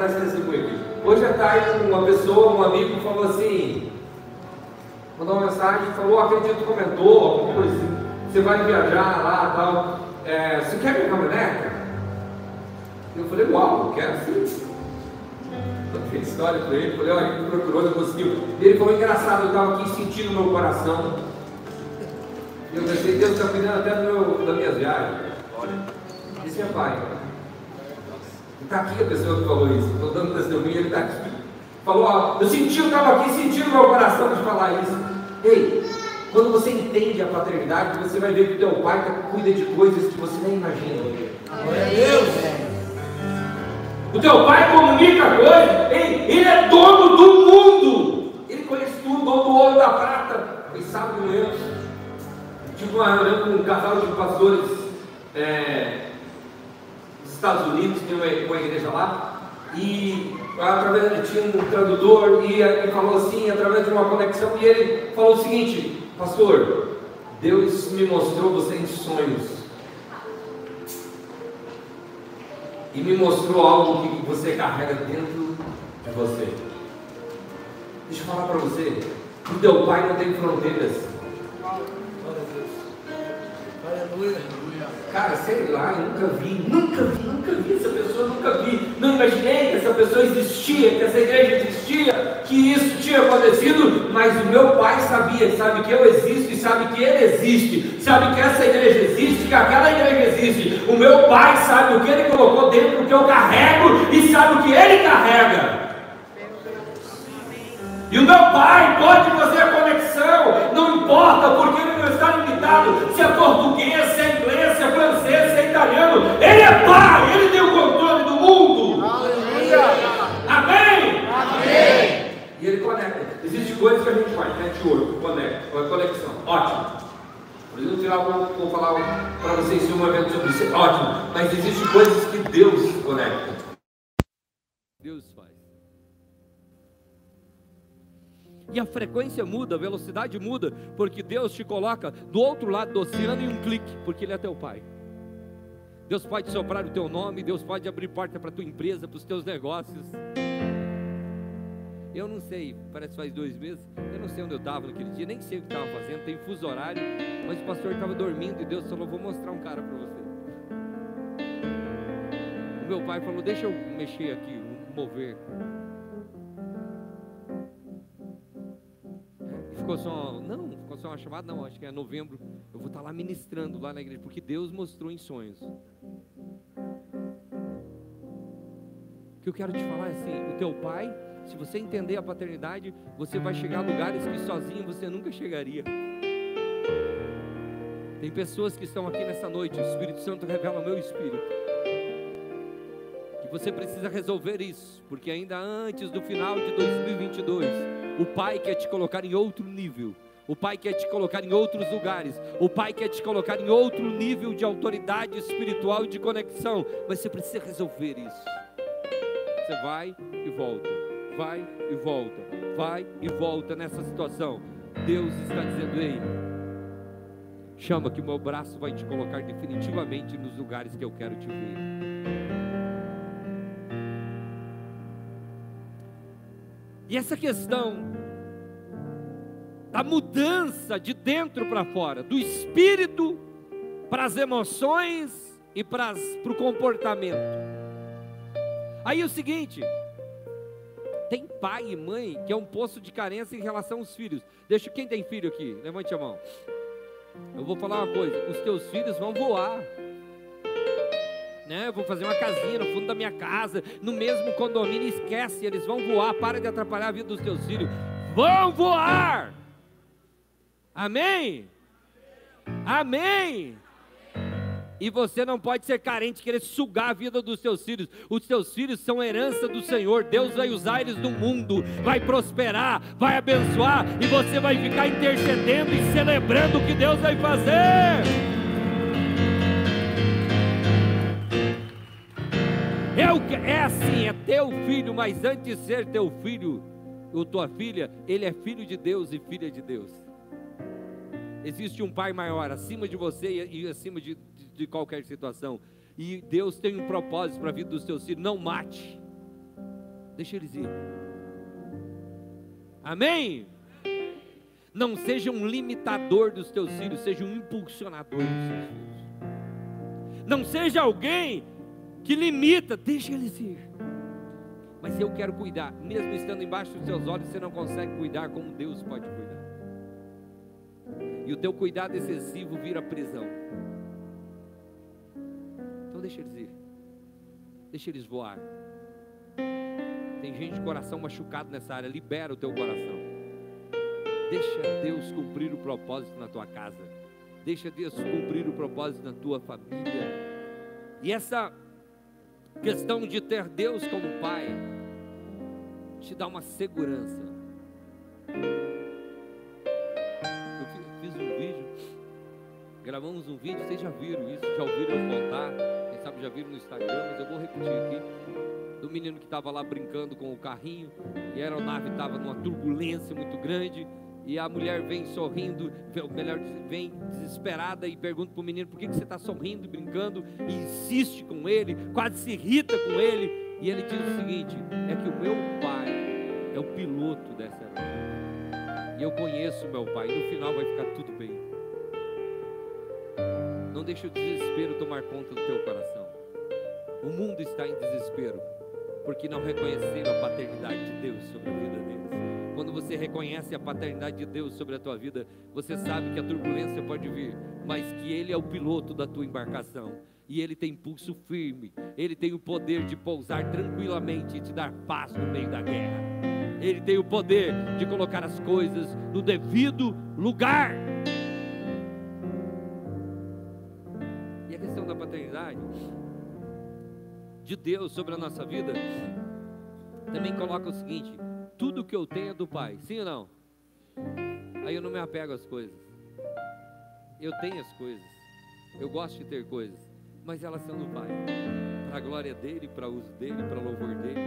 contar esse testemunho aqui. Hoje à tarde, uma pessoa, um amigo, falou assim: mandou uma mensagem, falou: acredito, comentou, alguma coisa assim. Você vai viajar lá tal. É, você quer minha caminhonete? Eu falei: Uau, quero sim. Contei história com ele, falei: Olha, ele procurou, não conseguiu. Ele falou: Engraçado, eu estava aqui sentindo no meu coração. E eu pensei: Deus está cuidando até do meu, das minhas viagens. Olha, esse é pai. Está aqui a pessoa que falou isso. Estou dando testemunho, ele está aqui. Falou, ó, eu senti, eu estava aqui sentindo no meu coração de falar isso. Ei, quando você entende a paternidade, você vai ver que o teu pai tá, cuida de coisas que você nem imagina. Glória Deus! O teu pai comunica coisas, ei, ele é dono do mundo. Ele conhece tudo, dono do ouro da prata. Ele sabe do Deus. Tive uma reunião com um casal de pastores. É, Estados Unidos, tem uma, uma igreja lá, e através ele tinha um tradutor e ele falou assim, através de uma conexão, e ele falou o seguinte, pastor, Deus me mostrou você em sonhos. E me mostrou algo que você carrega dentro de você. Deixa eu falar para você, o teu pai não tem fronteiras. Aleluia. Cara, sei lá, eu nunca vi, nunca vi, nunca vi essa pessoa, nunca vi. Não imaginei que essa pessoa existia, que essa igreja existia, que isso tinha acontecido, mas o meu pai sabia, sabe que eu existo e sabe que ele existe, sabe que essa igreja existe, que aquela igreja existe. O meu pai sabe o que ele colocou dentro do que eu carrego e sabe o que ele carrega. E o meu pai pode fazer a conexão, não importa, porque ele não está limitado se é português, se é inglês, se é francês, se é italiano. Ele é pai, ele tem o controle do mundo. Aleluia. Amém? Amém. E ele conecta. Existem coisas que a gente faz, network, conecta, conexão. Ótimo. Por exemplo, tirar, vou, vou falar para vocês em um evento sobre isso. Ótimo. Mas existem coisas que Deus conecta. Deus faz. E a frequência muda, a velocidade muda, porque Deus te coloca do outro lado do oceano em um clique, porque Ele é teu Pai. Deus pode soprar o teu nome, Deus pode abrir porta para a tua empresa, para os teus negócios. Eu não sei, parece que faz dois meses, eu não sei onde eu estava naquele dia, nem sei o que estava fazendo, tem fuso horário, mas o pastor estava dormindo e Deus falou: Vou mostrar um cara para você. O meu pai falou: Deixa eu mexer aqui, mover. Ficou só, não, ficou só uma chamada, não, acho que é novembro. Eu vou estar lá ministrando lá na igreja, porque Deus mostrou em sonhos. O que eu quero te falar é assim: o teu pai, se você entender a paternidade, você vai chegar a lugares que sozinho você nunca chegaria. Tem pessoas que estão aqui nessa noite, o Espírito Santo revela o meu espírito. Que você precisa resolver isso, porque ainda antes do final de 2022, o Pai quer te colocar em outro nível. O Pai quer te colocar em outros lugares. O Pai quer te colocar em outro nível de autoridade espiritual e de conexão. Mas você precisa resolver isso. Você vai e volta, vai e volta, vai e volta nessa situação. Deus está dizendo: Ei, chama que o meu braço vai te colocar definitivamente nos lugares que eu quero te ver. E essa questão da mudança de dentro para fora, do espírito para as emoções e para, o comportamento. Aí é o seguinte, tem pai e mãe que é um poço de carência em relação aos filhos. Deixa quem tem filho aqui, levante a mão. Eu vou falar uma coisa: os teus filhos vão voar né? Vou fazer uma casinha no fundo da minha casa, no mesmo condomínio, esquece, eles vão voar, para de atrapalhar a vida dos teus filhos. Vão voar! Amém? Amém! E você não pode ser carente, querer sugar a vida dos seus filhos. Os seus filhos são herança do Senhor. Deus vai usar eles no mundo, vai prosperar, vai abençoar, e você vai ficar intercedendo e celebrando o que Deus vai fazer. É, assim, é teu filho, mas antes de ser teu filho ou tua filha, ele é filho de Deus e filha de Deus. Existe um pai maior acima de você e, acima de, de, de qualquer situação. E Deus tem um propósito para a vida dos teus filhos. Não mate. Deixa eles ir. Amém? Não seja um limitador dos teus filhos, seja um impulsionador dos teus filhos. Não seja alguém que limita, deixa eles ir. Mas eu quero cuidar, mesmo estando embaixo dos seus olhos, você não consegue cuidar como Deus pode cuidar. E o teu cuidado excessivo vira prisão. Então deixa eles ir. Deixa eles voar. Tem gente de coração machucado nessa área, libera o teu coração. Deixa Deus cumprir o propósito na tua casa. Deixa Deus cumprir o propósito na tua família. E essa questão de ter Deus como Pai te dá uma segurança. Eu fiz um vídeo, gravamos um vídeo, vocês já viram isso, já ouviram eu quem sabe já viram no Instagram, mas eu vou repetir aqui. Do menino que estava lá brincando com o carrinho, e a aeronave estava numa turbulência muito grande, e a mulher vem sorrindo, melhor vem desesperada e pergunta para o menino por que, que você está sorrindo, brincando, e insiste com ele, quase se irrita com ele. E ele diz o seguinte: é que o meu pai é o piloto dessa aeronave. E eu conheço o meu pai, e no final vai ficar tudo bem. Não deixe o desespero tomar conta do teu coração. O mundo está em desespero, porque não reconheceram a paternidade de Deus sobre a vida deles. Quando você reconhece a paternidade de Deus sobre a tua vida, você sabe que a turbulência pode vir, mas que Ele é o piloto da tua embarcação. E Ele tem pulso firme, Ele tem o poder de pousar tranquilamente e te dar paz no meio da guerra. Ele tem o poder de colocar as coisas no devido lugar. E a questão da paternidade de Deus sobre a nossa vida também coloca o seguinte: tudo que eu tenho é do Pai, sim ou não? Aí eu não me apego às coisas. Eu tenho as coisas, eu gosto de ter coisas, mas elas são do Pai, para a glória dele, para o uso dele, para o louvor dele.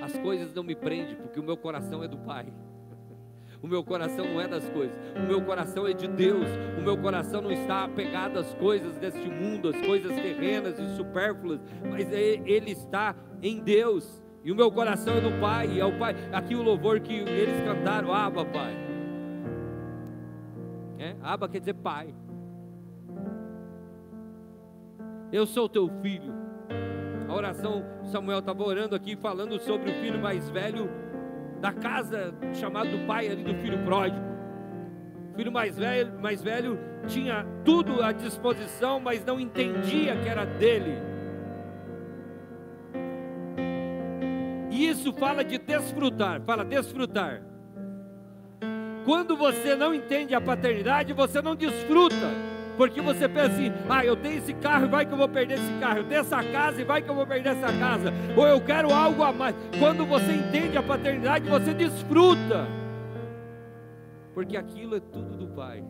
As coisas não me prendem, porque o meu coração é do Pai. O meu coração não é das coisas, o meu coração é de Deus. O meu coração não está apegado às coisas deste mundo, às coisas terrenas e supérfluas, mas é, ele está em Deus. E o meu coração é do Pai, é o Pai. Aqui o louvor que eles cantaram, Abba, Pai. É? Abba quer dizer Pai. Eu sou teu filho. A oração, Samuel estava orando aqui, falando sobre o filho mais velho da casa, chamado do pai ali do filho pródigo. O filho mais velho, mais velho tinha tudo à disposição, mas não entendia que era dele. Isso fala de desfrutar, fala desfrutar. Quando você não entende a paternidade, você não desfruta. Porque você pensa assim: ah, eu tenho esse carro e vai que eu vou perder esse carro. Eu tenho essa casa e vai que eu vou perder essa casa. Ou eu quero algo a mais. Quando você entende a paternidade, você desfruta. Porque aquilo é tudo do Pai.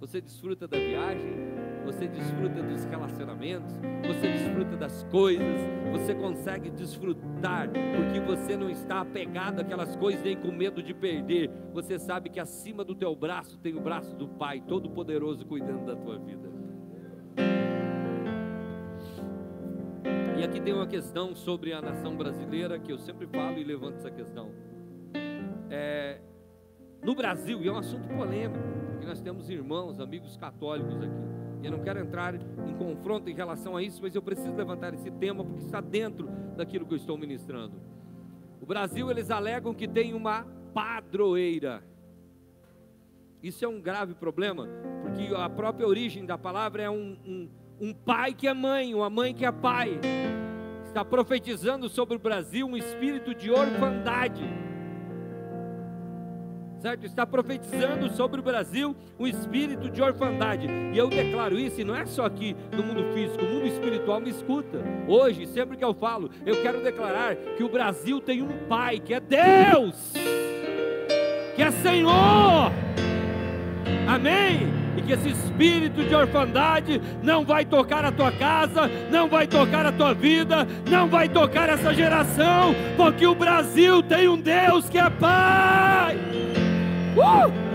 Você desfruta da viagem, você desfruta dos relacionamentos, você desfruta das coisas, você consegue desfrutar, porque você não está apegado àquelas coisas nem com medo de perder. Você sabe que acima do teu braço tem o braço do Pai Todo-Poderoso cuidando da tua vida. E aqui tem uma questão sobre a nação brasileira que eu sempre falo e levanto essa questão. É, no Brasil, e é um assunto polêmico, porque nós temos irmãos, amigos católicos aqui. Eu não quero entrar em confronto em relação a isso, mas eu preciso levantar esse tema porque está dentro daquilo que eu estou ministrando. O Brasil, eles alegam que tem uma padroeira. Isso é um grave problema, porque a própria origem da palavra é um, um, um pai que é mãe, uma mãe que é pai. Está profetizando sobre o Brasil um espírito de orfandade certo? Está profetizando sobre o Brasil um espírito de orfandade. E eu declaro isso, e não é só aqui no mundo físico, o mundo espiritual me escuta. Hoje, sempre que eu falo, eu quero declarar que o Brasil tem um Pai, que é Deus, que é Senhor. Amém? E que esse espírito de orfandade não vai tocar a tua casa, não vai tocar a tua vida, não vai tocar essa geração, porque o Brasil tem um Deus que é Pai. Uh!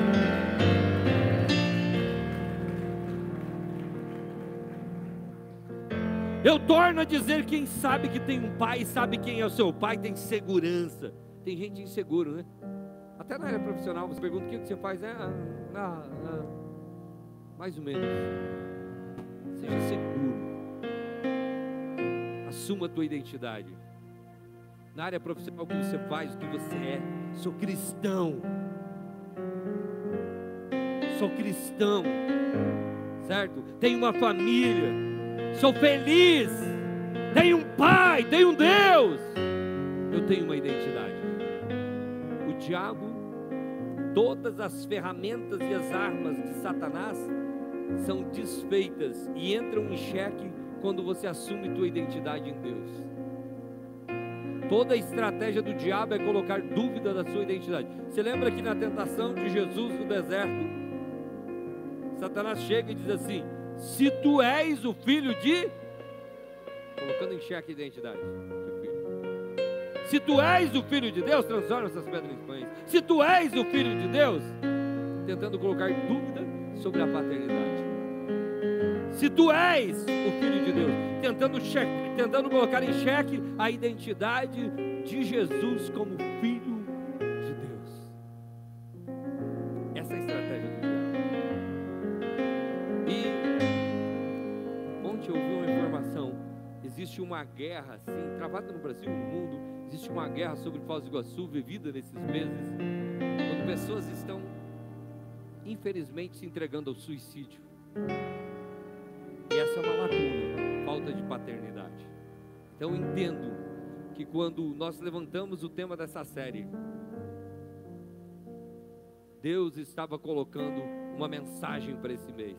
Eu torno a dizer: quem sabe que tem um pai, sabe quem é o seu pai, tem segurança. Tem gente inseguro, né? Até na área profissional, você pergunta o que você faz, é, ah, ah, ah, mais ou menos. Seja seguro. Assuma a tua identidade. Na área profissional, o que você faz, o que você é. Sou cristão. Sou cristão. Certo? Tenho uma família. Sou feliz. Tenho um pai, tenho um Deus. Eu tenho uma identidade. O diabo, todas as ferramentas e as armas de Satanás são desfeitas e entram em xeque quando você assume tua identidade em Deus. Toda a estratégia do diabo é colocar dúvida da sua identidade. Você lembra que na tentação de Jesus no deserto, Satanás chega e diz assim: Se tu és o filho de. Colocando em xeque a identidade. Se tu és o filho de Deus, transforma essas pedras em pães. Se tu és o filho de Deus, tentando colocar dúvida sobre a paternidade. Se tu és o filho de Deus, tentando, cheque, tentando colocar em xeque a identidade de Jesus como filho existe uma guerra assim, travada no Brasil e no mundo. Existe uma guerra sobre Foz do Iguaçu vivida nesses meses, quando pessoas estão, infelizmente, se entregando ao suicídio. E essa é uma lacuna, falta de paternidade. Então entendo que quando nós levantamos o tema dessa série, Deus estava colocando uma mensagem para esse mês.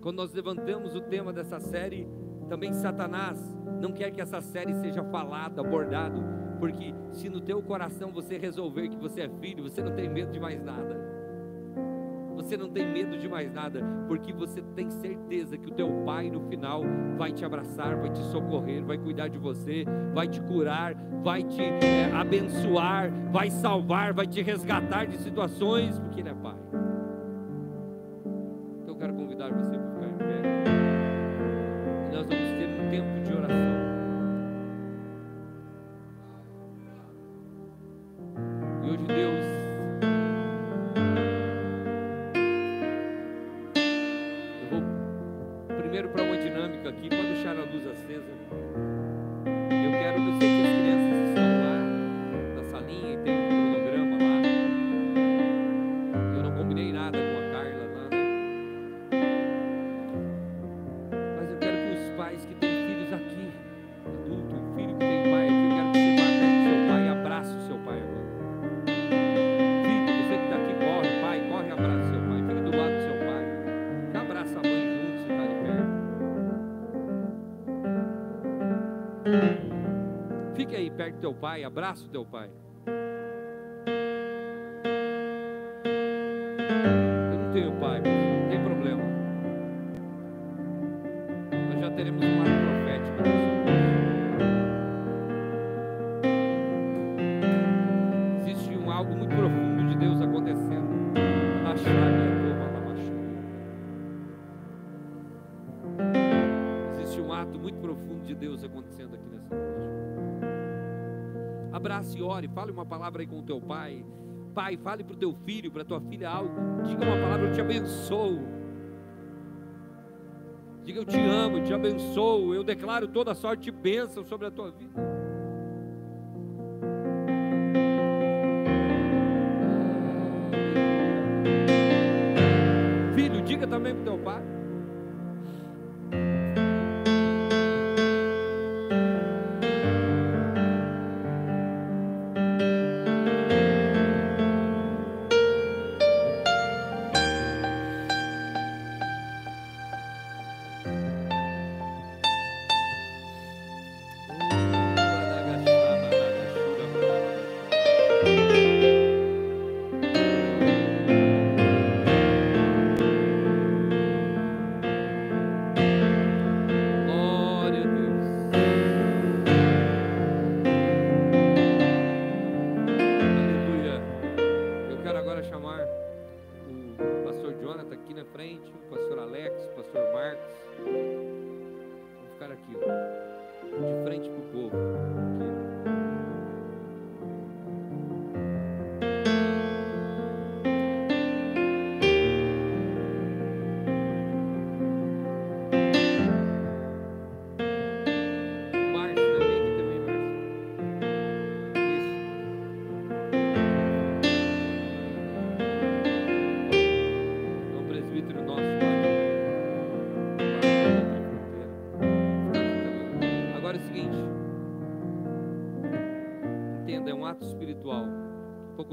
Quando nós levantamos o tema dessa série, também Satanás não quer que essa série seja falada, abordado, porque se no teu coração você resolver que você é filho, você não tem medo de mais nada. Você não tem medo de mais nada, porque você tem certeza que o teu pai no final vai te abraçar, vai te socorrer, vai cuidar de você, vai te curar, vai te é, abençoar, vai salvar, vai te resgatar de situações, porque ele é pai. Pai, abraça o teu pai. Teu pai. Pai, fale para o teu filho, para a tua filha algo. Diga uma palavra, eu te abençoo. Diga eu te amo, te abençoo. Eu declaro toda sorte de bênção sobre a tua vida.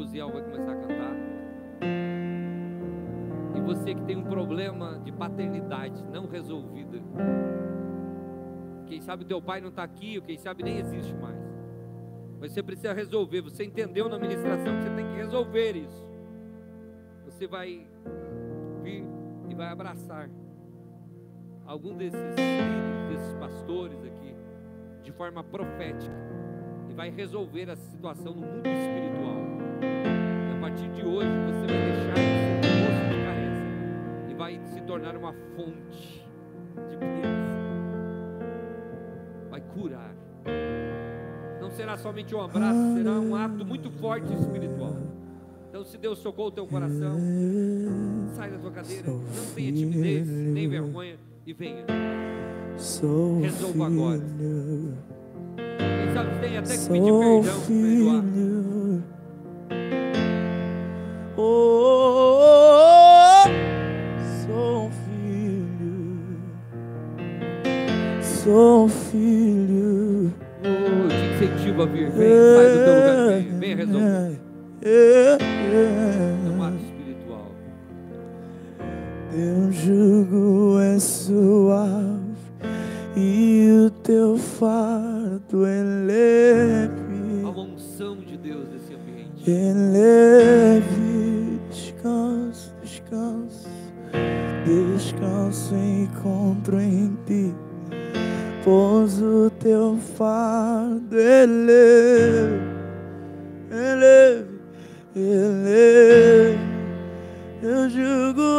Ziel vai começar a cantar. E você que tem um problema de paternidade não resolvida. Quem sabe teu pai não está aqui, ou quem sabe nem existe mais. Mas você precisa resolver. Você entendeu na ministração que você tem que resolver isso. Você vai vir e vai abraçar algum desses desses pastores aqui, de forma profética, e vai resolver essa situação no mundo espiritual. E a partir de hoje você vai deixar de ser um poço de carência e vai se tornar uma fonte de bênção. Vai curar. Não será somente um abraço, será um ato muito forte espiritual. Então, se Deus tocou o teu coração, sai da tua cadeira, não tenha timidez, nem vergonha e venha. Resolva agora. Quem sabe tem até que pedir perdão, perdoar. Filho. Oh, sou filho, sou filho. Oh, te incentivo a vir, venha, sai do teu lugar, venha, venha resolver. É, É um é. ato espiritual. Teu jugo é suave e o teu fardo é fardo é leve, é leve,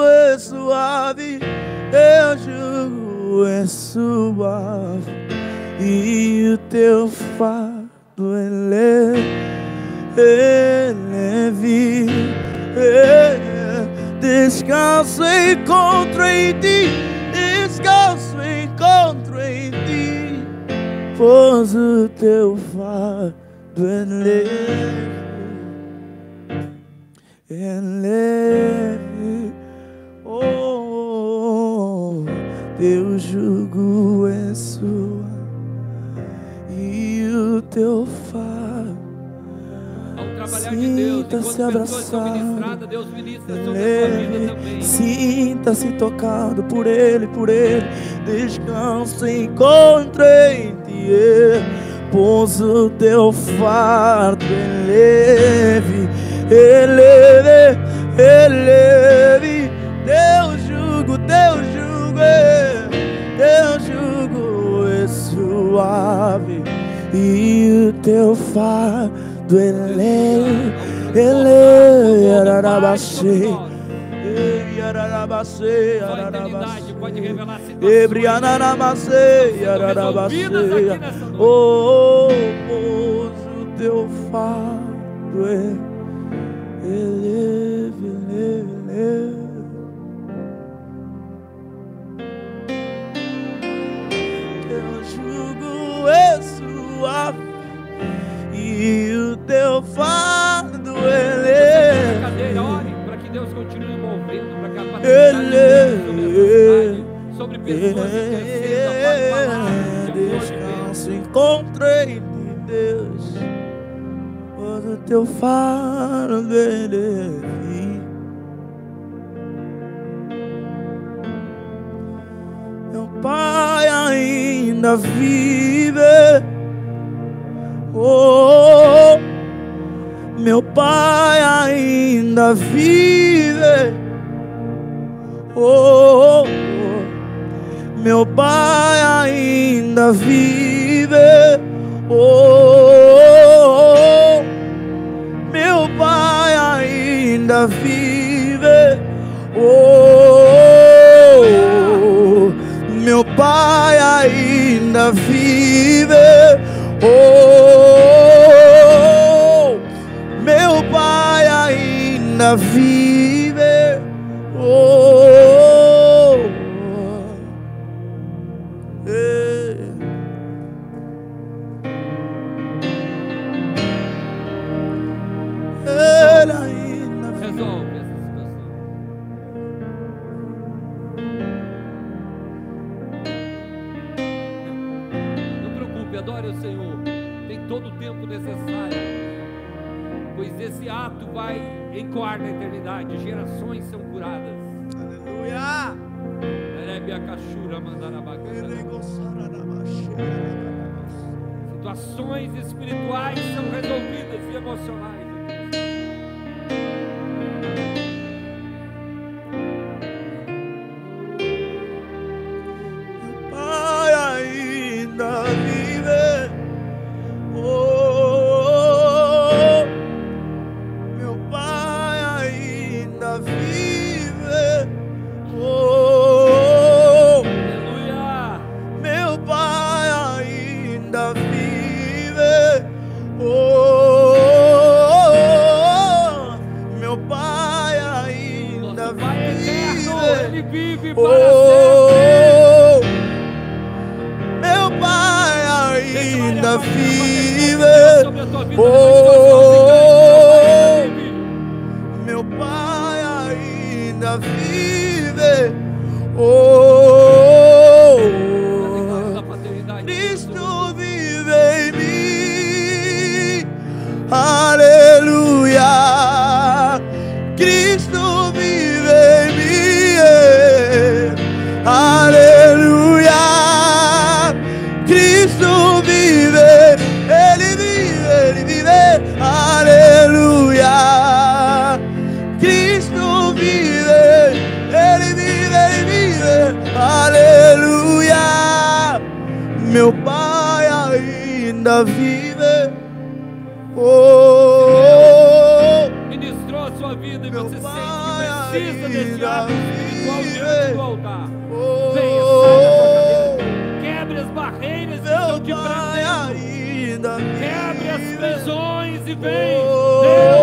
é suave, teu jugo é suave, e o teu fardo é leve é leve, descanso em ti, pois o teu fardo é leve, é leve, oh, teu jugo é suave e o teu fardo trabalhar de Deus. Sinta-se abraçado. Deus ministra sobre também. sinta-se tocado por Ele, por Ele. Descanso encontre é, pois o teu fardo é leve, é leve, é leve. Teu jugo, teu jugo é, teu jugo é suave e o teu fardo é leve, é leve. Ararabaxê. Pode revelar situações nessa noite. Oh, pois o teu fardo é é leve, leve, leve. Teu jugo é suave e o teu fardo é leve. cadeira, ore para que Deus continue movendo, para que a Ele- paternidade sobre pessoas. Descanso encontrei em Deus, pois o teu fardo é leve. Meu pai ainda vive. Oh, meu pai ainda vive. Oh, meu pai ainda vive. Oh, meu pai ainda vive. Oh, meu pai ainda vive. Oh, meu pai ainda vive. Oh, eh. Ele ainda. Resolve essa situação. Não preocupe, adore o Senhor. Tem todo o tempo necessário. Pois esse ato vai encoar na eternidade. Gerações são curadas. Aleluia. Situações espirituais são resolvidas e emocionais. Ainda vive. Oh, Cristo vive em mim. Ainda vive. Oh, Ministrou a sua vida e você sente que precisa desse ato espiritual vive. diante do altar. oh, Venha, saia. Quebre as barreiras que estão te prendendo. Quebre as prisões e vem. Oh. Deus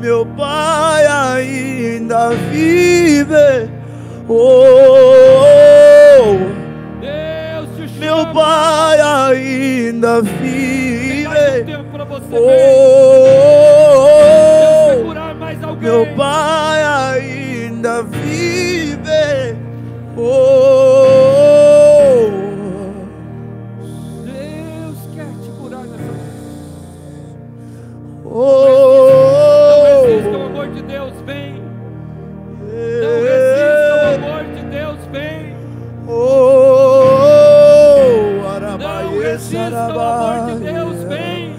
meu pai ainda vive. Oh, Deus te chama. meu pai ainda vive. Oh, curar mais alguém. meu pai ainda vive. Oh, Deus quer te curar nessa Não oh, O amor de Deus, vem.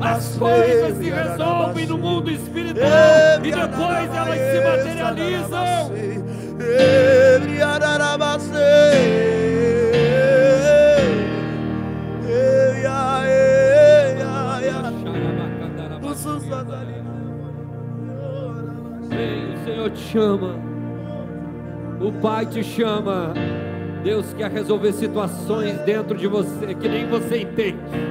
As coisas se resolvem no mundo espiritual e depois elas se materializam. Sim, o Senhor te chama, o Pai te chama. Deus quer resolver situações dentro de você que nem você entende.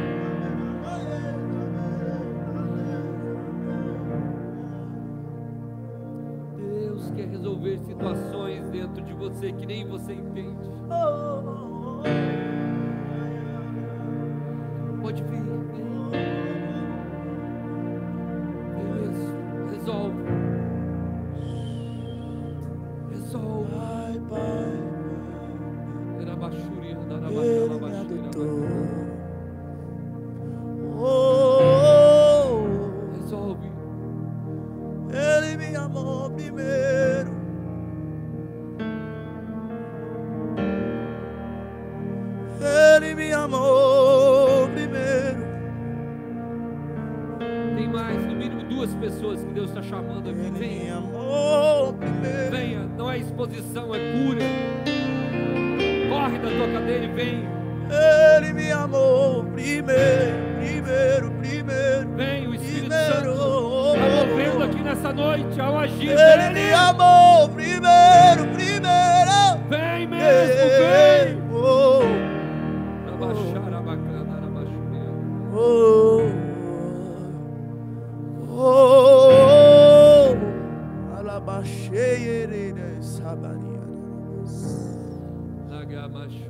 Abaixar. oh, oh, Alabaxei herida sabaria. Meu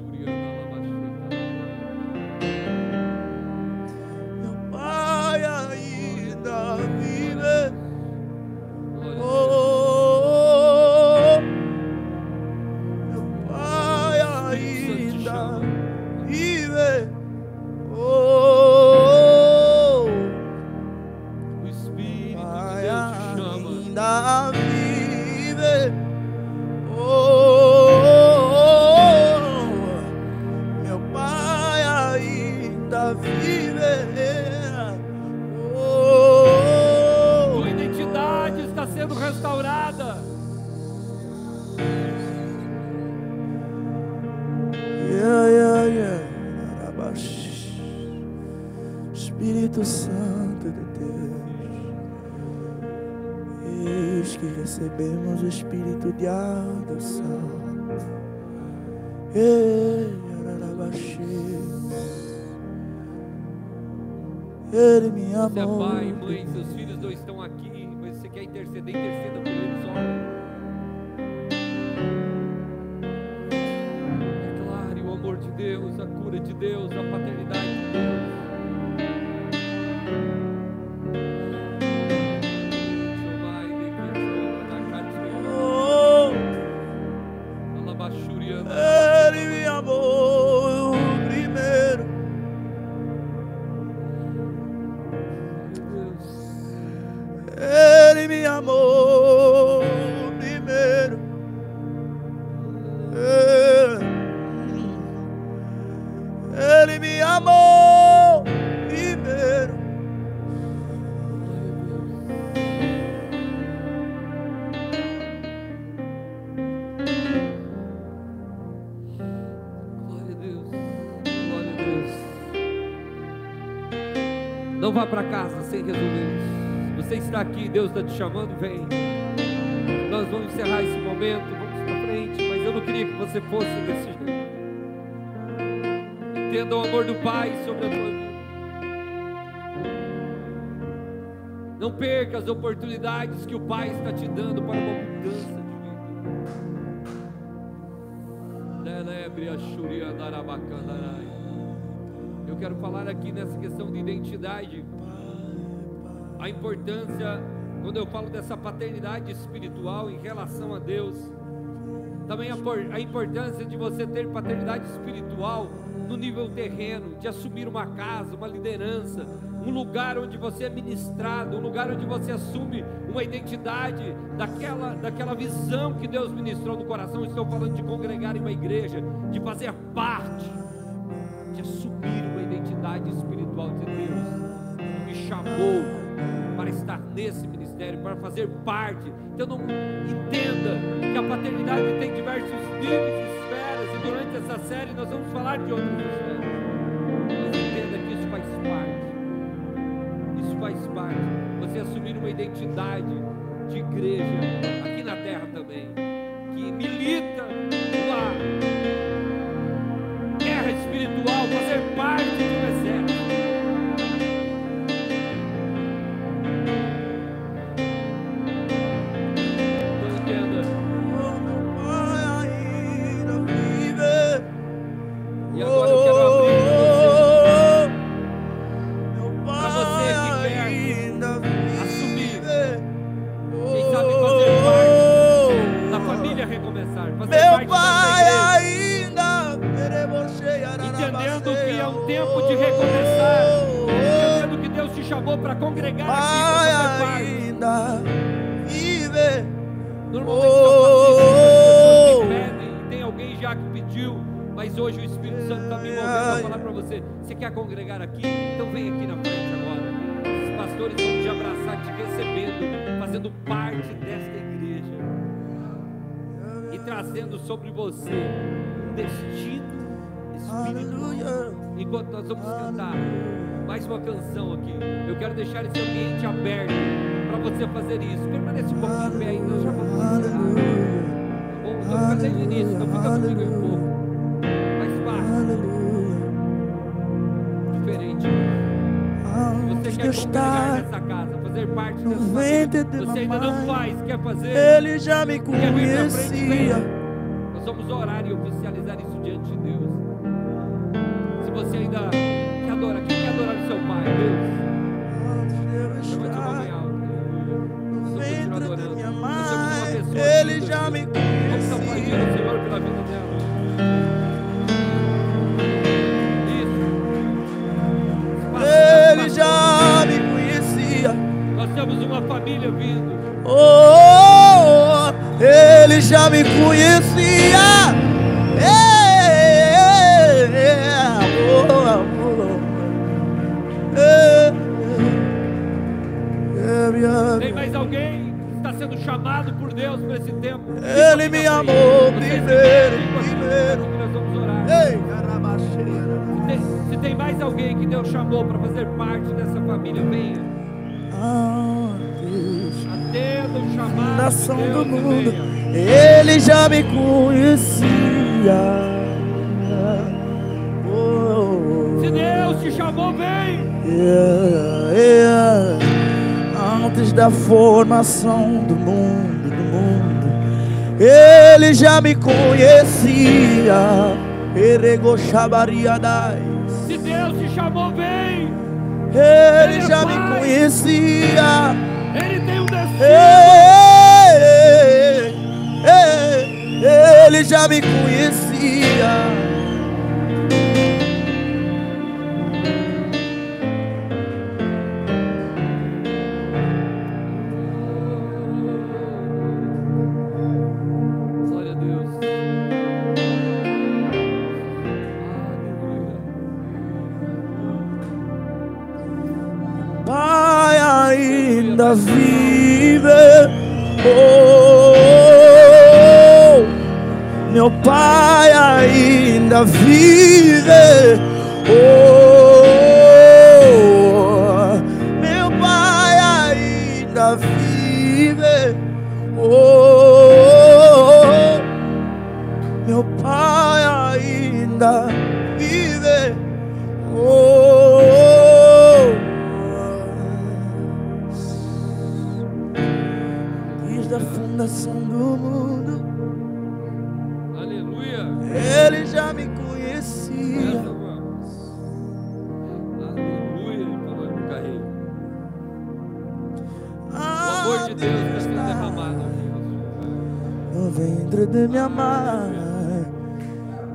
Não vá para casa sem resolver isso. Você está aqui, Deus está te chamando, vem. Nós vamos encerrar esse momento, vamos para frente, mas eu não queria que você fosse desse jeito. Entenda o amor do Pai sobre a tua vida. Não perca as oportunidades que o Pai está te dando para uma mudança. Celebre a Shuria Darabacandarai. Quero falar aqui nessa questão de identidade. A importância, quando eu falo dessa paternidade espiritual em relação a Deus, também a importância de você ter paternidade espiritual no nível terreno, de assumir uma casa, uma liderança, um lugar onde você é ministrado, um lugar onde você assume uma identidade daquela, daquela visão que Deus ministrou no coração. Estou falando de congregar em uma igreja, de fazer parte, de assumir uma espiritual de Deus, que me chamou para estar nesse ministério, para fazer parte. Então não entenda que a paternidade tem diversos níveis e esferas, e durante essa série nós vamos falar de outras esferas. Mas entenda que isso faz parte. Isso faz parte. Você assumir uma identidade de igreja aqui na terra. é eu quero deixar esse ambiente aberto para você fazer isso. Permaneça um pouquinho em pé ainda, nós já vamos encerrar. Tá? Eu vou ficar desde o início, então fica comigo um pouco. Faz parte, diferente. Antes Você de quer congregar nessa casa, fazer parte dessa família. de Você ainda não faz, quer fazer? Ele já me conhecia. Nós vamos orar e oficializar isso diante de Deus. Se você ainda quer adorar, quem quer adorar o seu Pai? Deus. Já me conhecia. o Senhor pela vida dela. Isso. Ele já me conhecia. Nós temos uma família vindo. Oh, ele já me conhecia. É, amor, amor. É, é, Tem mais alguém sendo chamado por Deus para esse tempo? Ele me amou primeiro, primeiro. que nós vamos orar. Ei, carabacheira. Se tem, se tem mais alguém que Deus chamou para fazer parte dessa família, venha. Atenda o chamado fundação de do Deus e mundo, ele já me conhecia. Oh, Se Deus te chamou, vem. yeah, yeah. Antes da formação do mundo, do mundo, ele já me conhecia. Se Deus te chamou, vem. Ele já me conhecia. Ele tem um destino. Ei, ei, Ele já me conhecia. Vive. Oh, meu Pai ainda vive. Oh, meu Pai ainda vive. Oh, meu Pai ainda fundação do mundo, Aleluia. Ele já me conhecia. Aleluia. Ele falou no carreiro. O amor de Deus está sendo derramado. No ventre de minha mãe,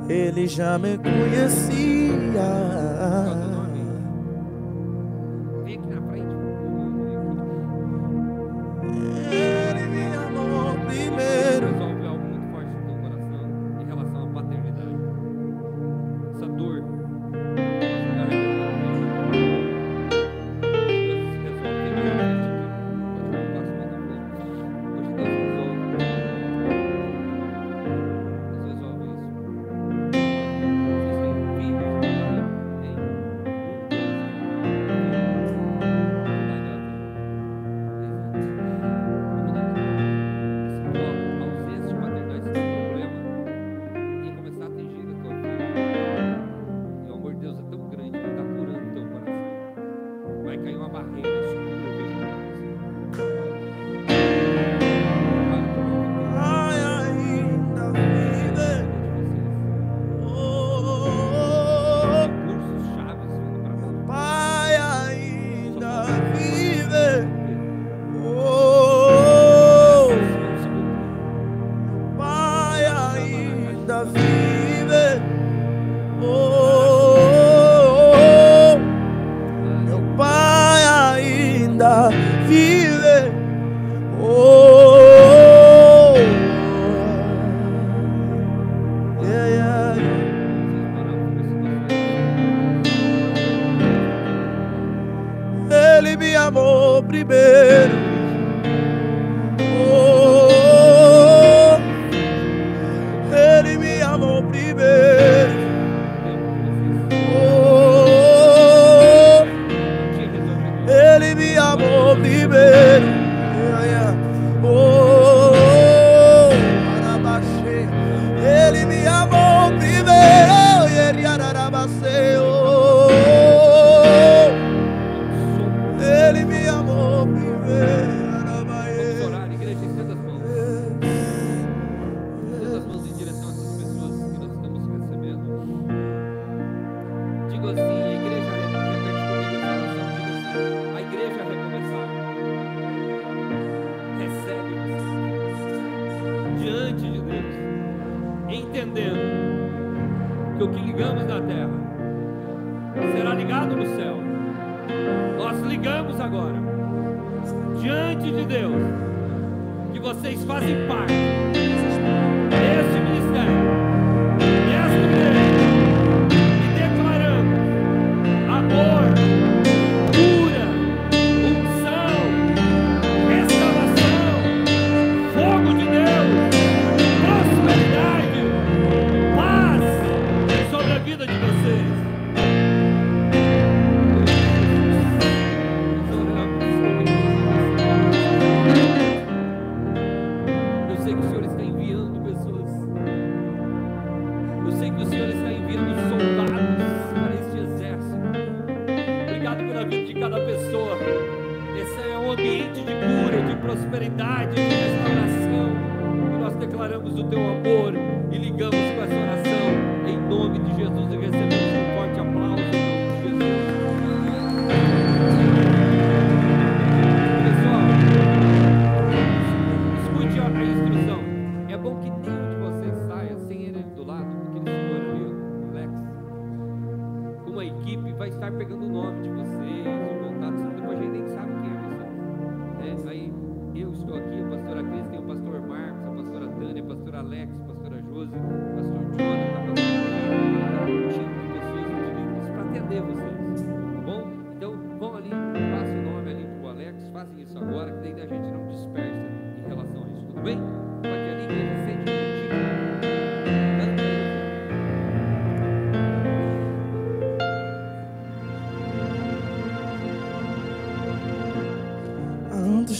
Ele já me conhecia.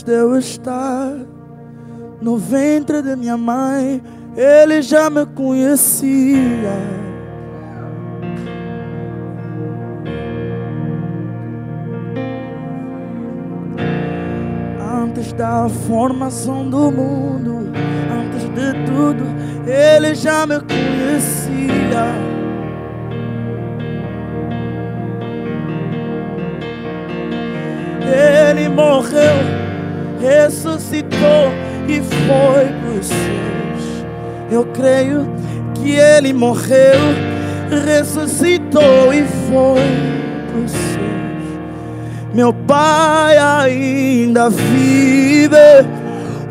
de eu estar no ventre de minha mãe, ele já me conhecia. Antes da formação do mundo, antes de tudo, ele já me conhecia. Ele morreu ressuscitou e foi para os céus. Eu creio que ele morreu, ressuscitou e foi para os céus. Meu Pai ainda vive.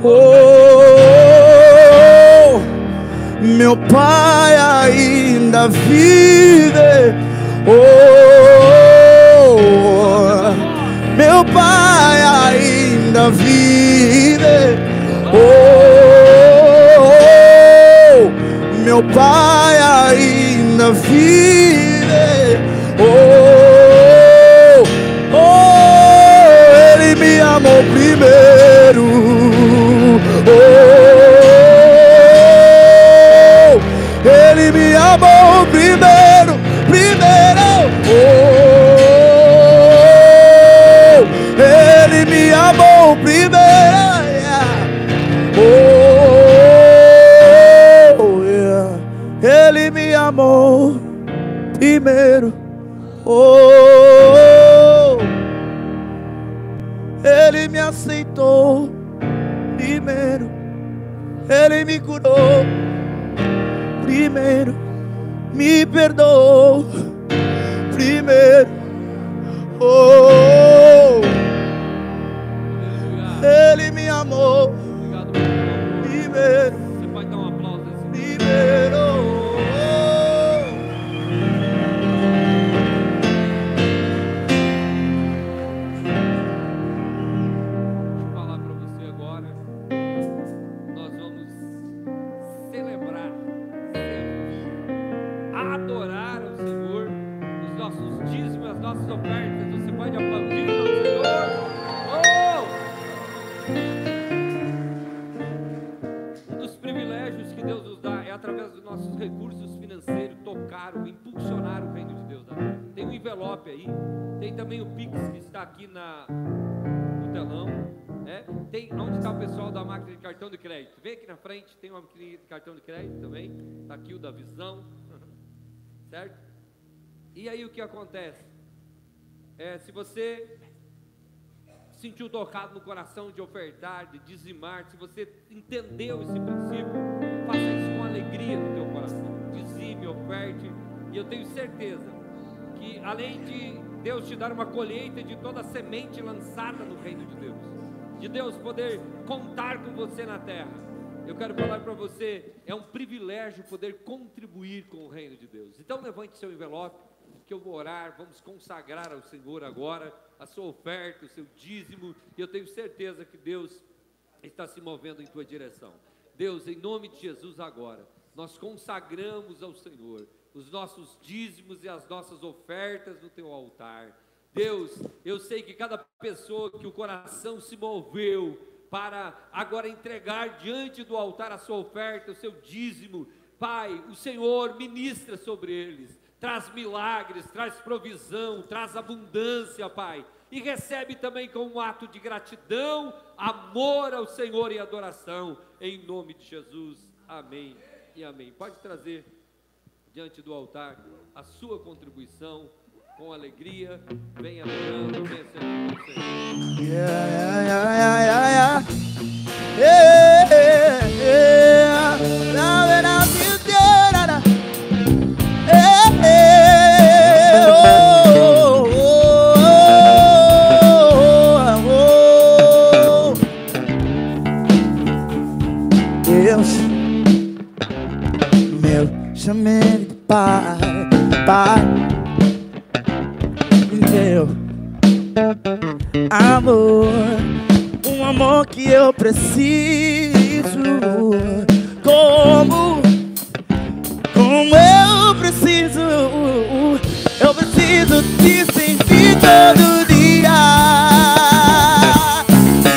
Oh, meu Pai ainda vive. Oh, meu Pai ainda na vida. Oh, meu Pai ainda vive. Oh, oh, Ele me amou primeiro. Oh, Ele me amou primeiro. primeiro. Oh, Ele me aceitou primeiro. Ele me curou primeiro. Me perdoou primeiro frente, tem de cartão de crédito também. Está aqui o da visão. Certo? E aí o que acontece? É, se você sentiu tocado no coração de ofertar, de dizimar, se você entendeu esse princípio, faça isso com alegria no teu coração. Dizime, oferte, e eu tenho certeza que além de Deus te dar uma colheita de toda a semente lançada no reino de Deus, de Deus poder contar com você na terra, eu quero falar para você, é um privilégio poder contribuir com o reino de Deus. Então levante seu envelope que eu vou orar, vamos consagrar ao Senhor agora a sua oferta, o seu dízimo, e eu tenho certeza que Deus está se movendo em tua direção. Deus, em nome de Jesus agora, nós consagramos ao Senhor os nossos dízimos e as nossas ofertas no teu altar. Deus, eu sei que cada pessoa que o coração se moveu para agora entregar diante do altar a sua oferta, o seu dízimo, Pai, o Senhor ministra sobre eles traz milagres, traz provisão, traz abundância, Pai. E recebe também com um ato de gratidão, amor ao Senhor e adoração, em nome de Jesus. Amém e amém. Pode trazer diante do altar a sua contribuição com alegria. Venha adorando, venha sendo com o Senhor. Yeah, yeah, yeah, yeah, yeah. Yeah, yeah, yeah. chame de pai, pai, amor, um amor que eu preciso, como, como eu preciso, eu preciso te sentir todo dia.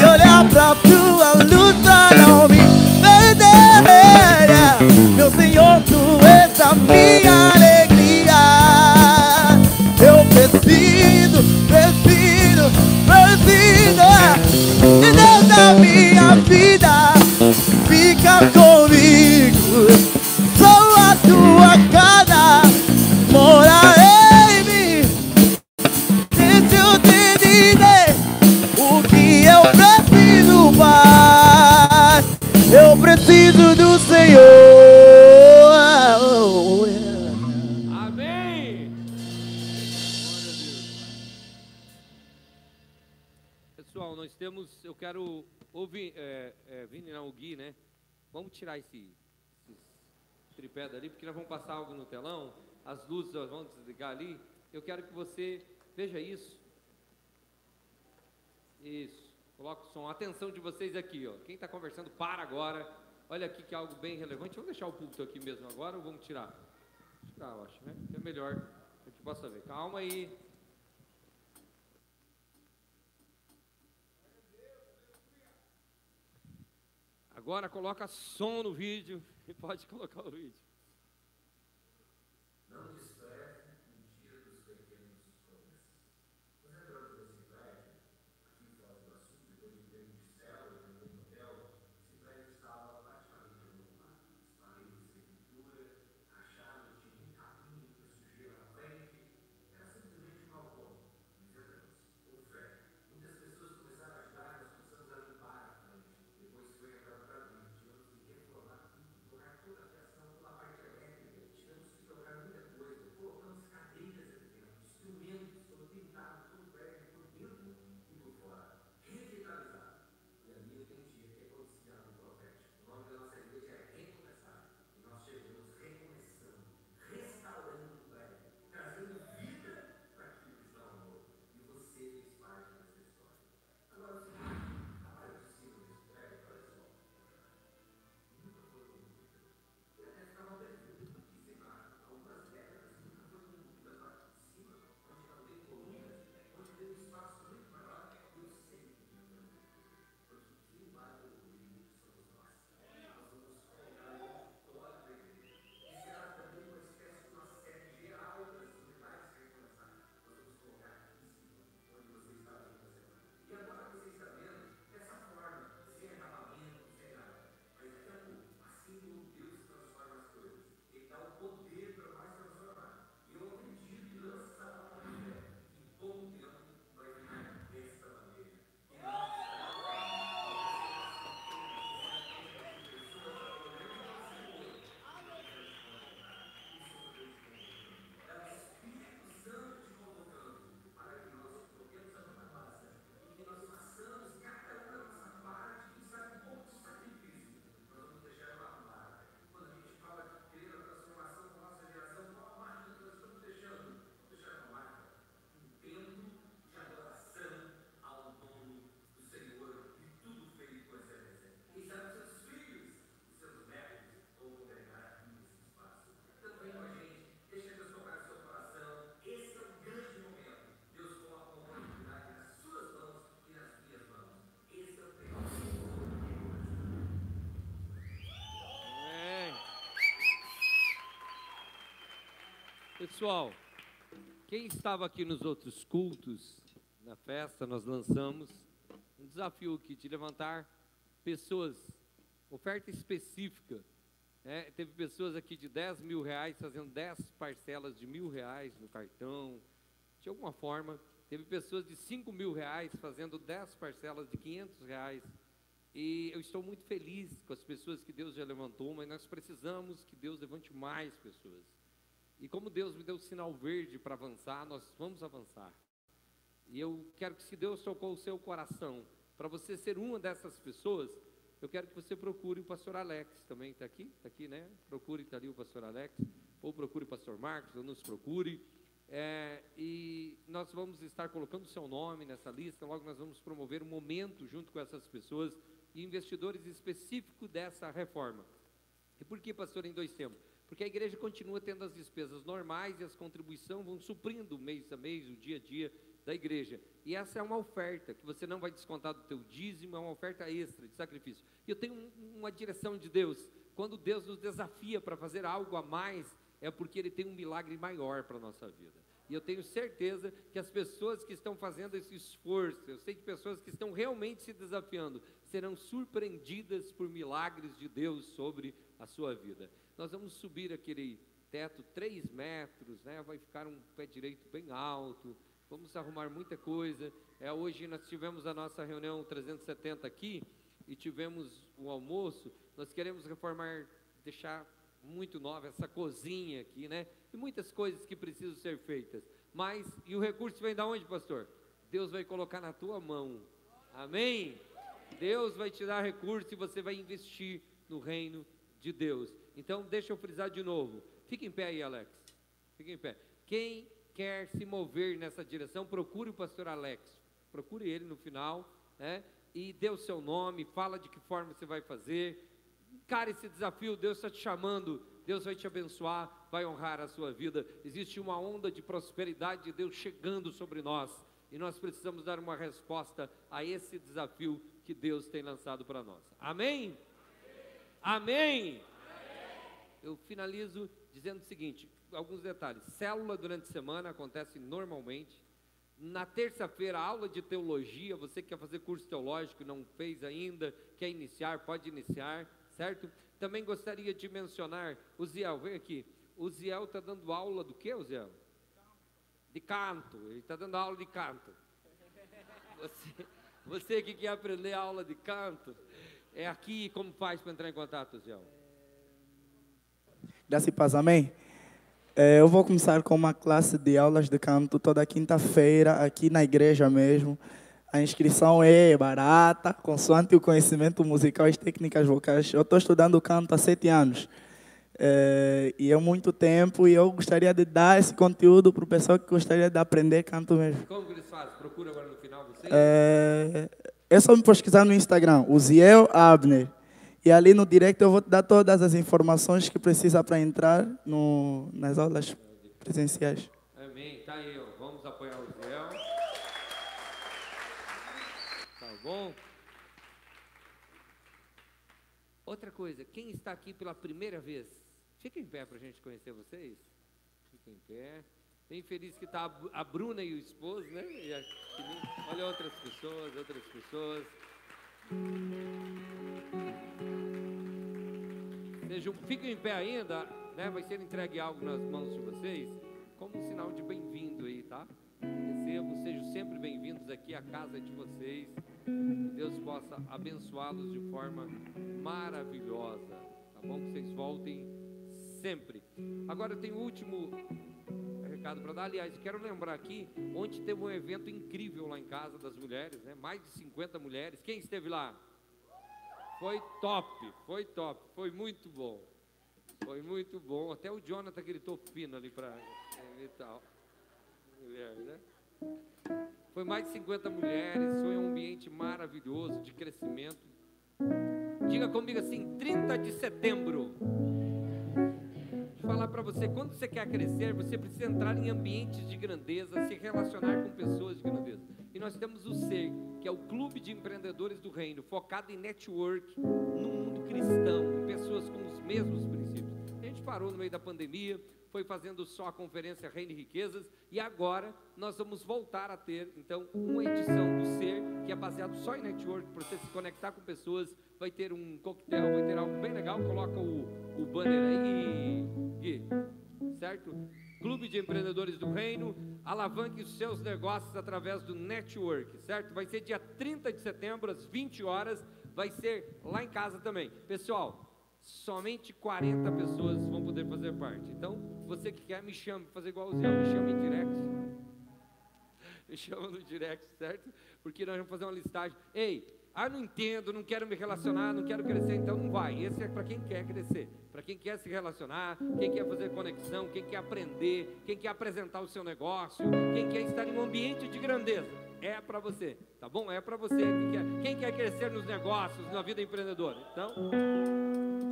E olhar pra tua luz pra não me perder, meu Senhor, tu és a minha minha tirar esse, esse tripé dali, porque nós vamos passar algo no telão, as luzes vamos desligar ali. Eu quero que você veja isso. Isso. Coloca o som. Atenção de vocês aqui, ó. Quem está conversando, para agora. Olha aqui que é algo bem relevante. Vamos deixar o púlpito aqui mesmo agora ou vamos tirar? Tirar, eu acho, né? É melhor. A gente possa ver. Calma aí. Agora coloca som no vídeo e pode colocar o vídeo. Pessoal, quem estava aqui nos outros cultos, na festa, nós lançamos um desafio aqui de levantar pessoas, oferta específica. né? teve pessoas aqui de 10 mil reais fazendo 10 parcelas de mil reais no cartão, de alguma forma. Teve pessoas de 5 mil reais fazendo 10 parcelas de 500 reais. E eu estou muito feliz com as pessoas que Deus já levantou, mas nós precisamos que Deus levante mais pessoas. E como Deus me deu o sinal verde para avançar, nós vamos avançar. E eu quero que se Deus tocou o seu coração, para você ser uma dessas pessoas, eu quero que você procure o pastor Alex também, está aqui? Está aqui, né? Procure, está ali o pastor Alex, ou procure o pastor Marcos, ou nos procure. É, e nós vamos estar colocando o seu nome nessa lista, logo nós vamos promover um momento junto com essas pessoas e investidores específicos dessa reforma. E por que, pastor, em dois tempos? Porque a igreja continua tendo as despesas normais e as contribuições vão suprindo mês a mês, o dia a dia da igreja. E essa é uma oferta que você não vai descontar do teu dízimo, é uma oferta extra de sacrifício. E eu tenho um, uma direção de Deus. Quando Deus nos desafia para fazer algo a mais, é porque Ele tem um milagre maior para a nossa vida. E eu tenho certeza que as pessoas que estão fazendo esse esforço, eu sei que pessoas que estão realmente se desafiando, serão surpreendidas por milagres de Deus sobre a sua vida. Nós vamos subir aquele teto 3 metros, né? vai ficar um pé direito bem alto, vamos arrumar muita coisa. É, hoje nós tivemos a nossa reunião 370 aqui e tivemos o almoço. Nós queremos reformar, deixar muito nova essa cozinha aqui, né? E muitas coisas que precisam ser feitas. Mas, e o recurso vem da onde, pastor? Deus vai colocar na tua mão. Amém? Deus vai te dar recurso e você vai investir no reino de Deus. Então, deixa eu frisar de novo. Fique em pé aí, Alex. Fique em pé. Quem quer se mover nessa direção, procure o pastor Alex. Procure ele no final, né? E dê o seu nome, fala de que forma você vai fazer Encare esse desafio, Deus está te chamando, Deus vai te abençoar, vai honrar a sua vida. Existe uma onda de prosperidade de Deus chegando sobre nós e nós precisamos dar uma resposta a esse desafio que Deus tem lançado para nós. Amém? Amém? Eu finalizo dizendo o seguinte: alguns detalhes. Célula durante a semana acontece normalmente. Na terça-feira, aula de teologia. Você que quer fazer curso teológico, não fez ainda, quer iniciar, pode iniciar certo? Também gostaria de mencionar o Ziel, vem aqui. O Ziel está dando aula do que, Ziel? De canto, ele está dando aula de canto. Você, você que quer aprender aula de canto, é aqui como faz para entrar em contato, Ziel? Graças e paz, amém? É, eu vou começar com uma classe de aulas de canto toda quinta-feira, aqui na igreja mesmo. A inscrição é barata, consoante o conhecimento musical e as técnicas vocais. Eu estou estudando canto há sete anos. É, e é muito tempo e eu gostaria de dar esse conteúdo para o pessoal que gostaria de aprender canto mesmo. Como que eles fazem? Procura agora no final você? É, é só me pesquisar no Instagram, Uziel Abner. E ali no direct eu vou te dar todas as informações que precisa para entrar no, nas aulas presenciais. Amém. Tá aí, ó. vamos apoiar o Uziel bom? Outra coisa, quem está aqui pela primeira vez, fica em pé para a gente conhecer vocês. Fica em pé. Bem feliz que está a Bruna e o esposo, né? A, olha outras pessoas, outras pessoas. Sejam, fiquem em pé ainda, né? Vai ser entregue algo nas mãos de vocês, como um sinal de bem-vindo aí, tá? Recebo, sejam sempre bem-vindos aqui à casa de vocês. Que Deus possa abençoá-los de forma maravilhosa. Tá bom? Que vocês voltem sempre. Agora tenho o último recado para dar. Aliás, quero lembrar aqui, ontem teve um evento incrível lá em casa das mulheres, né? Mais de 50 mulheres. Quem esteve lá? Foi top, foi top, foi muito bom. Foi muito bom. Até o Jonathan gritou fino ali para tal. Mulher, né? Foi mais de 50 mulheres, foi um ambiente maravilhoso de crescimento. Diga comigo assim, 30 de setembro. Falar para você, quando você quer crescer, você precisa entrar em ambientes de grandeza, se relacionar com pessoas de grandeza. E nós temos o SER, que é o Clube de Empreendedores do Reino, focado em network, no mundo cristão, em pessoas com os mesmos princípios. A gente parou no meio da pandemia, foi fazendo só a conferência Reino e Riquezas e agora nós vamos voltar a ter então uma edição do Ser que é baseado só em network para você se conectar com pessoas. Vai ter um coquetel, vai ter algo bem legal. Coloca o, o banner aí, Gui, certo? Clube de Empreendedores do Reino, alavanque os seus negócios através do network, certo? Vai ser dia 30 de setembro, às 20 horas, vai ser lá em casa também. Pessoal, somente 40 pessoas vão poder fazer parte. Então, você que quer, me chame, fazer igualzinho, me chame em direct. Me chama no direct, certo? Porque nós vamos fazer uma listagem. Ei, ah, não entendo, não quero me relacionar, não quero crescer, então não vai. Esse é para quem quer crescer, para quem quer se relacionar, quem quer fazer conexão, quem quer aprender, quem quer apresentar o seu negócio, quem quer estar em um ambiente de grandeza. É para você, tá bom? É para você que quer, quem quer crescer nos negócios, na vida empreendedora. Então,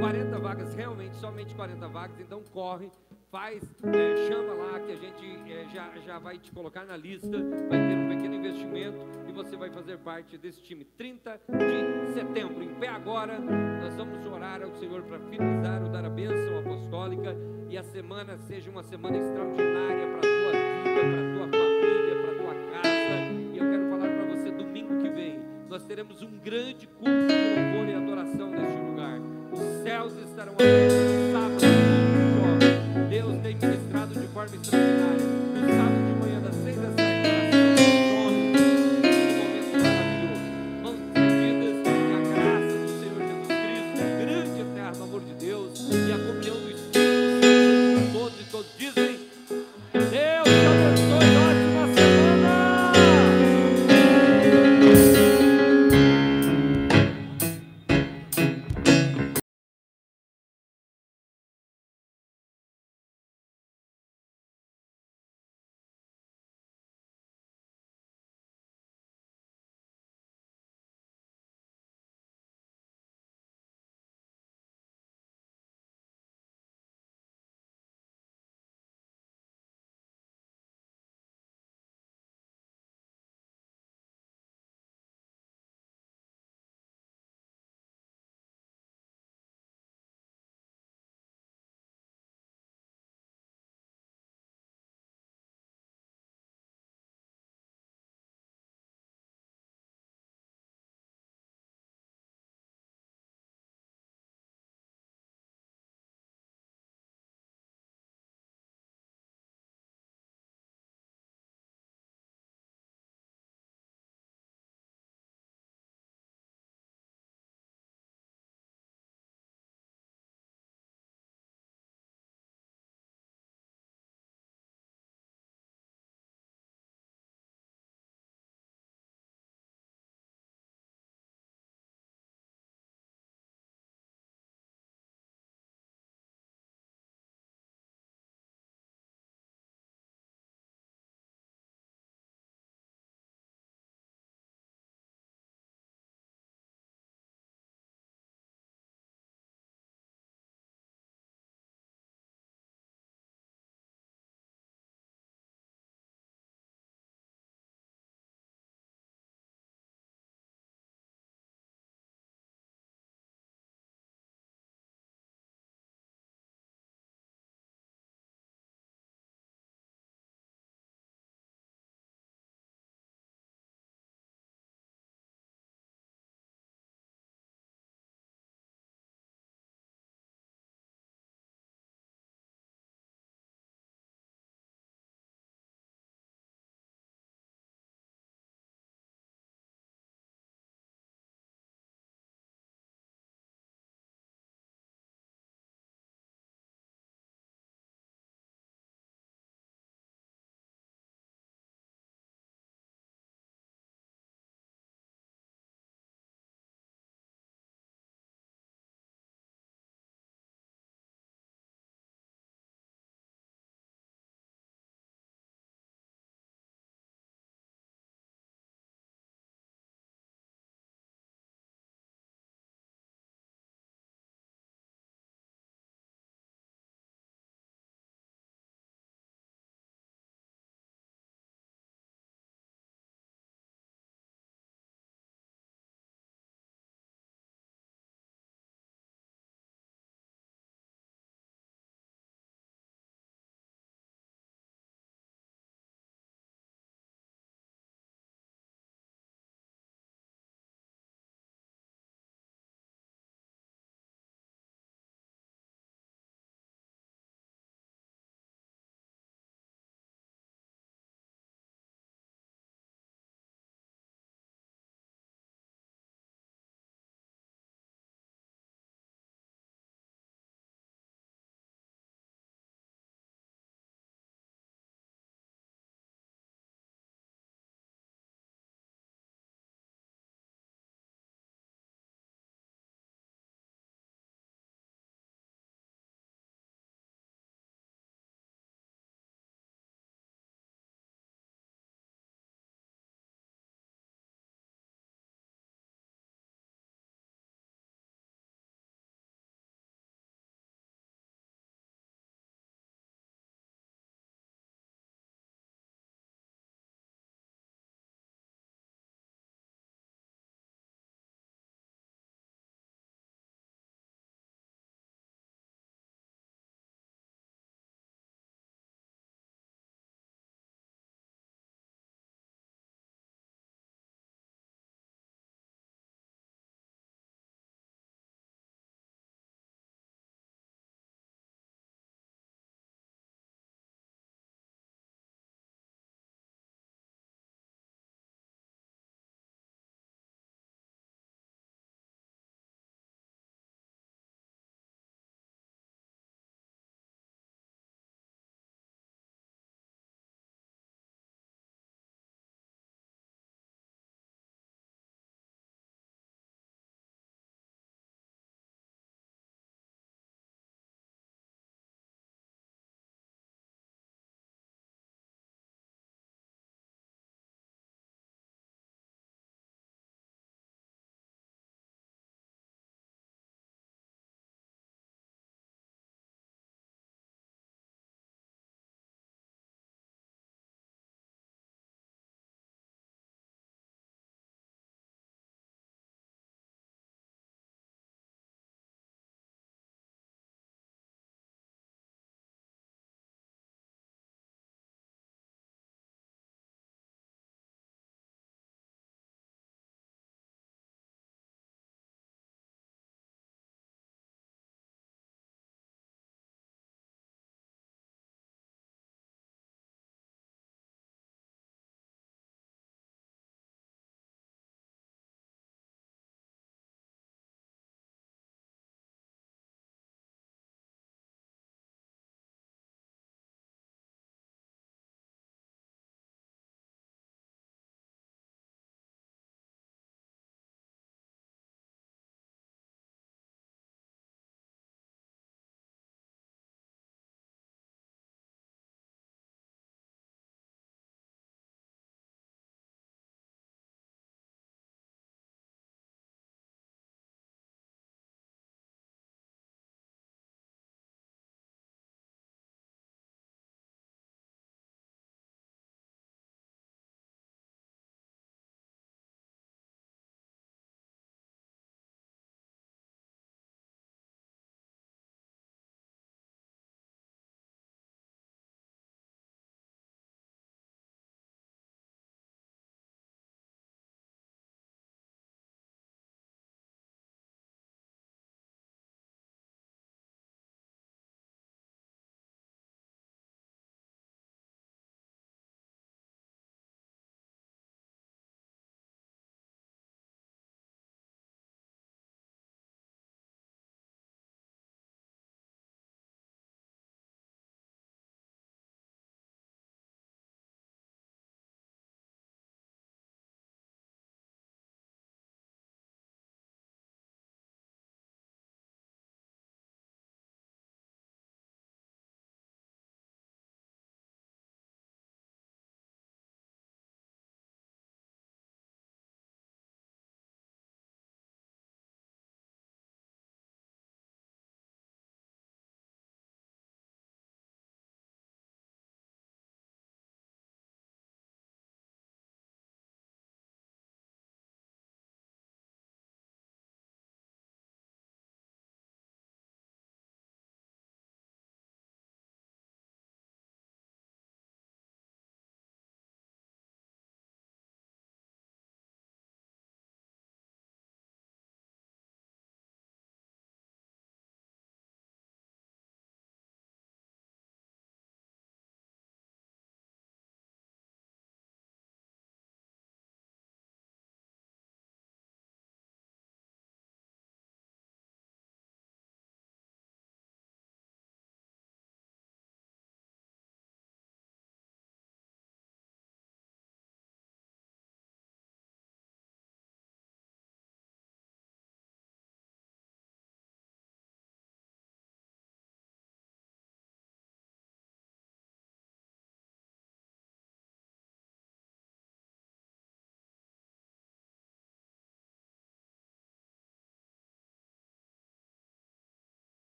40 vagas, realmente somente 40 vagas, então corre, faz, é, chama lá que a gente é, já, já vai te colocar na lista, vai ter um pequeno investimento e você vai fazer parte desse time. 30 de setembro, em pé agora, nós vamos orar ao Senhor para finalizar o dar a bênção apostólica e a semana seja uma semana extraordinária para a tua vida, para a tua família, para a tua casa. E eu quero falar para você domingo que vem, nós teremos um grande curso de louvor e adoração neste lugar. Os céus estarão abertos. Amen.